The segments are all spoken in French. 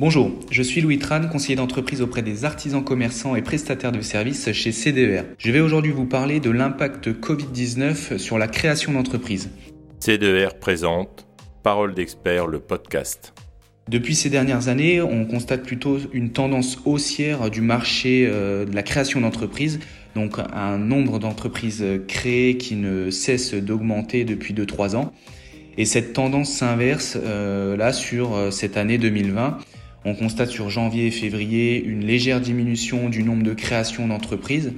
Bonjour, je suis Louis Tran, conseiller d'entreprise auprès des artisans commerçants et prestataires de services chez CDER. Je vais aujourd'hui vous parler de l'impact Covid-19 sur la création d'entreprise. CDER présente Parole d'expert, le podcast. Depuis ces dernières années, on constate plutôt une tendance haussière du marché euh, de la création d'entreprises, donc un nombre d'entreprises créées qui ne cesse d'augmenter depuis 2-3 ans. Et cette tendance s'inverse euh, là sur euh, cette année 2020 on constate sur janvier et février une légère diminution du nombre de créations d'entreprises.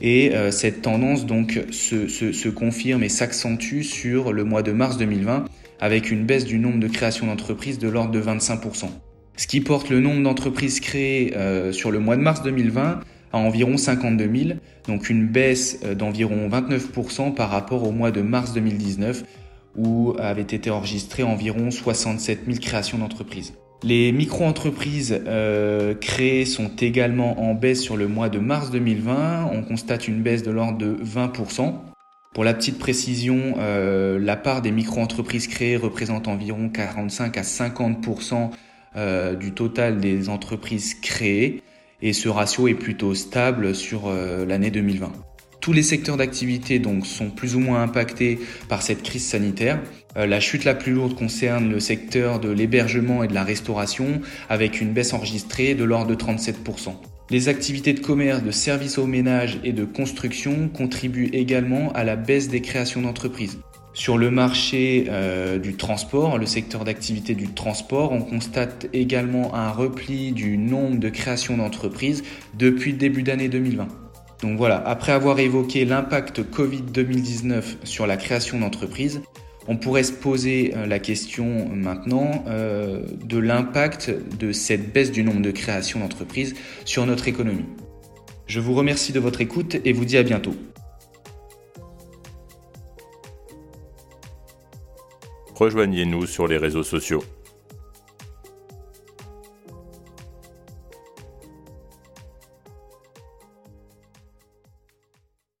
Et euh, cette tendance donc se, confirme et s'accentue sur le mois de mars 2020 avec une baisse du nombre de créations d'entreprises de l'ordre de 25%. Ce qui porte le nombre d'entreprises créées euh, sur le mois de mars 2020 à environ 52 000, donc une baisse euh, d'environ 29% par rapport au mois de mars 2019 où avaient été enregistrées environ 67 000 créations d'entreprises. Les micro-entreprises euh, créées sont également en baisse sur le mois de mars 2020. On constate une baisse de l'ordre de 20%. Pour la petite précision, euh, la part des micro-entreprises créées représente environ 45 à 50% euh, du total des entreprises créées et ce ratio est plutôt stable sur l'année 2020. Tous les secteurs d'activité donc sont plus ou moins impactés par cette crise sanitaire. Euh, la chute la plus lourde concerne le secteur de l'hébergement et de la restauration avec une baisse enregistrée de l'ordre de 37%. Les activités de commerce, de services au ménage et de construction contribuent également à la baisse des créations d'entreprises. Sur le marché euh, du transport, le secteur d'activité du transport, on constate également un repli du nombre de créations d'entreprises depuis le début d'année 2020. Donc voilà, après avoir évoqué l'impact Covid 2019 sur la création d'entreprises, on pourrait se poser euh, la question maintenant euh, de l'impact de cette baisse du nombre de créations d'entreprises sur notre économie. Je vous remercie de votre écoute et vous dis à bientôt. Rejoignez-nous sur les réseaux sociaux.